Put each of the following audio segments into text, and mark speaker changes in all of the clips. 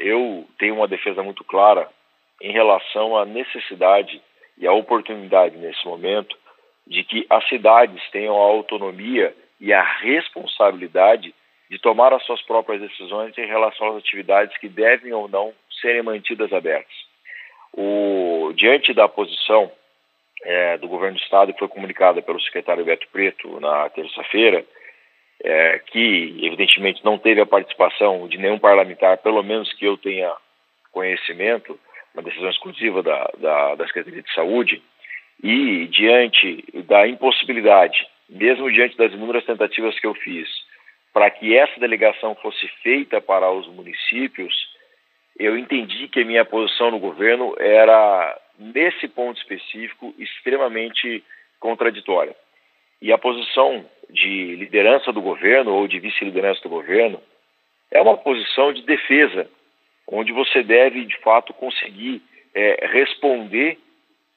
Speaker 1: eu tenho uma defesa muito clara em relação à necessidade e à oportunidade nesse momento de que as cidades tenham a autonomia e a responsabilidade de tomar as suas próprias decisões em relação às atividades que devem ou não serem mantidas abertas. O, diante da posição é, do governo do estado que foi comunicada pelo secretário Beto Preto na terça-feira, é, que evidentemente não teve a participação de nenhum parlamentar, pelo menos que eu tenha conhecimento, uma decisão exclusiva da, da, da Secretaria de Saúde, e diante da impossibilidade, mesmo diante das inúmeras tentativas que eu fiz, para que essa delegação fosse feita para os municípios, eu entendi que a minha posição no governo era, nesse ponto específico, extremamente contraditória. E a posição de liderança do governo ou de vice-liderança do governo é uma posição de defesa, onde você deve, de fato, conseguir é, responder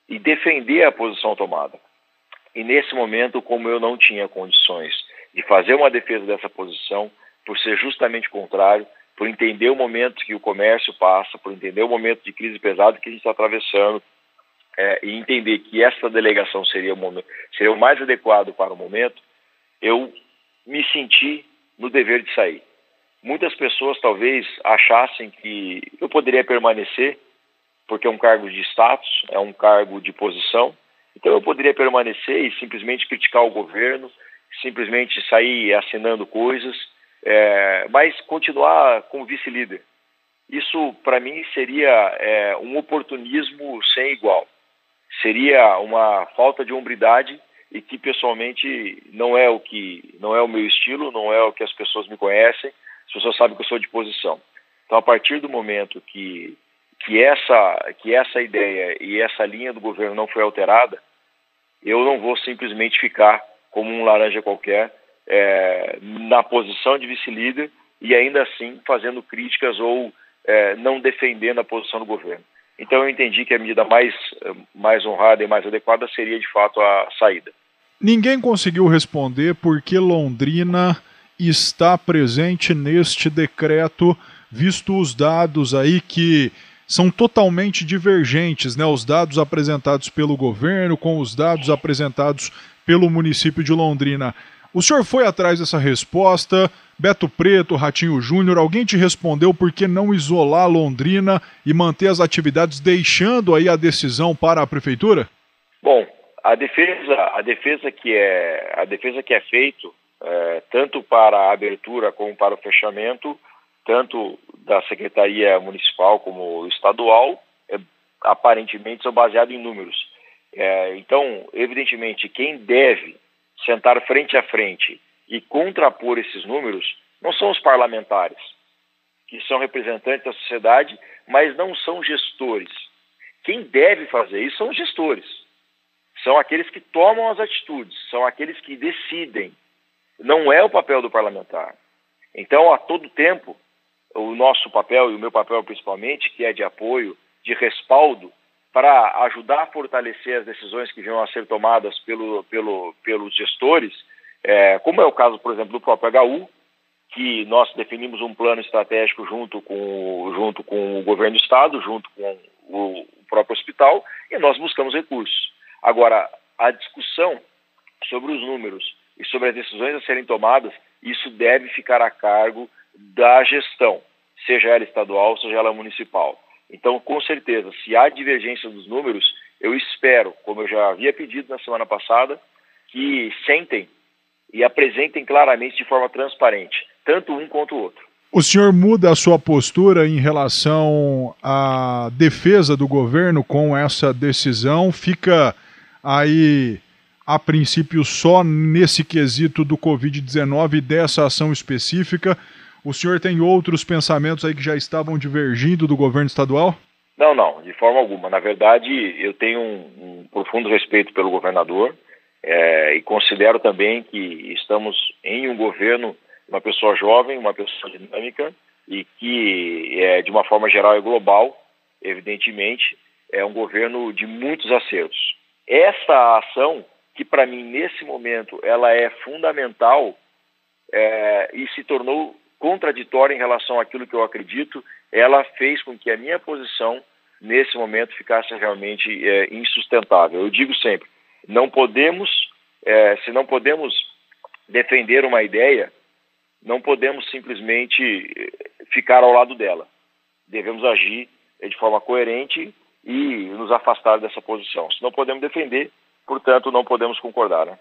Speaker 1: e defender a posição tomada. E nesse momento, como eu não tinha condições de fazer uma defesa dessa posição, por ser justamente contrário, por entender o momento que o comércio passa, por entender o momento de crise pesada que a gente está atravessando, é, e entender que essa delegação seria o, momento, seria o mais adequado para o momento, eu me senti no dever de sair. Muitas pessoas talvez achassem que eu poderia permanecer, porque é um cargo de status, é um cargo de posição, então eu poderia permanecer e simplesmente criticar o governo, simplesmente sair assinando coisas, é, mas continuar como vice-líder. Isso, para mim, seria é, um oportunismo sem igual seria uma falta de hombridade e que pessoalmente não é o que não é o meu estilo, não é o que as pessoas me conhecem. As pessoas sabem que eu sou de posição. Então, a partir do momento que que essa que essa ideia e essa linha do governo não foi alterada, eu não vou simplesmente ficar como um laranja qualquer é, na posição de vice-líder e ainda assim fazendo críticas ou é, não defendendo a posição do governo. Então eu entendi que a medida mais, mais honrada e mais adequada seria de fato a saída.
Speaker 2: Ninguém conseguiu responder por que Londrina está presente neste decreto, visto os dados aí que são totalmente divergentes, né? Os dados apresentados pelo governo com os dados apresentados pelo município de Londrina. O senhor foi atrás dessa resposta? Beto Preto, Ratinho Júnior, alguém te respondeu por que não isolar Londrina e manter as atividades deixando aí a decisão para a prefeitura?
Speaker 1: Bom, a defesa, a defesa que é a defesa que é feito é, tanto para a abertura como para o fechamento, tanto da secretaria municipal como estadual, é, aparentemente são baseados em números. É, então, evidentemente, quem deve sentar frente a frente e contrapor esses números não são os parlamentares, que são representantes da sociedade, mas não são gestores. Quem deve fazer isso são os gestores. São aqueles que tomam as atitudes, são aqueles que decidem. Não é o papel do parlamentar. Então, a todo tempo, o nosso papel e o meu papel principalmente, que é de apoio, de respaldo, para ajudar a fortalecer as decisões que venham a ser tomadas pelo, pelo, pelos gestores, é, como é o caso, por exemplo, do próprio HU, que nós definimos um plano estratégico junto com, junto com o governo do estado, junto com o, próprio hospital, e nós buscamos recursos. Agora, a discussão sobre os números e sobre as decisões a serem tomadas, isso deve ficar a cargo da gestão, seja ela estadual, seja ela municipal. Então, com certeza, se há divergência dos números, eu espero, como eu já havia pedido na semana passada, que sentem e apresentem claramente de forma transparente, tanto um quanto o outro.
Speaker 2: O senhor muda a sua postura em relação à defesa do governo com essa decisão? Fica aí, a princípio, só nesse quesito do Covid-19 e dessa ação específica? O senhor tem outros pensamentos aí que já estavam divergindo do governo estadual?
Speaker 1: Não, não, de forma alguma. Na verdade, eu tenho um, um profundo respeito pelo governador é, e considero também que estamos em um governo, uma pessoa jovem, uma pessoa dinâmica e que, é, de uma forma geral, é global, evidentemente, é um governo de muitos acertos. Essa ação, que para mim, nesse momento, ela é fundamental é, e se tornou contraditória em relação àquilo que eu acredito, ela fez com que a minha posição nesse momento ficasse realmente é, insustentável. Eu digo sempre, não podemos, é, se não podemos defender uma ideia, não podemos simplesmente é, ficar ao lado dela. Devemos agir de forma coerente e nos afastar dessa posição. Se não podemos defender, portanto, não podemos concordar. Né?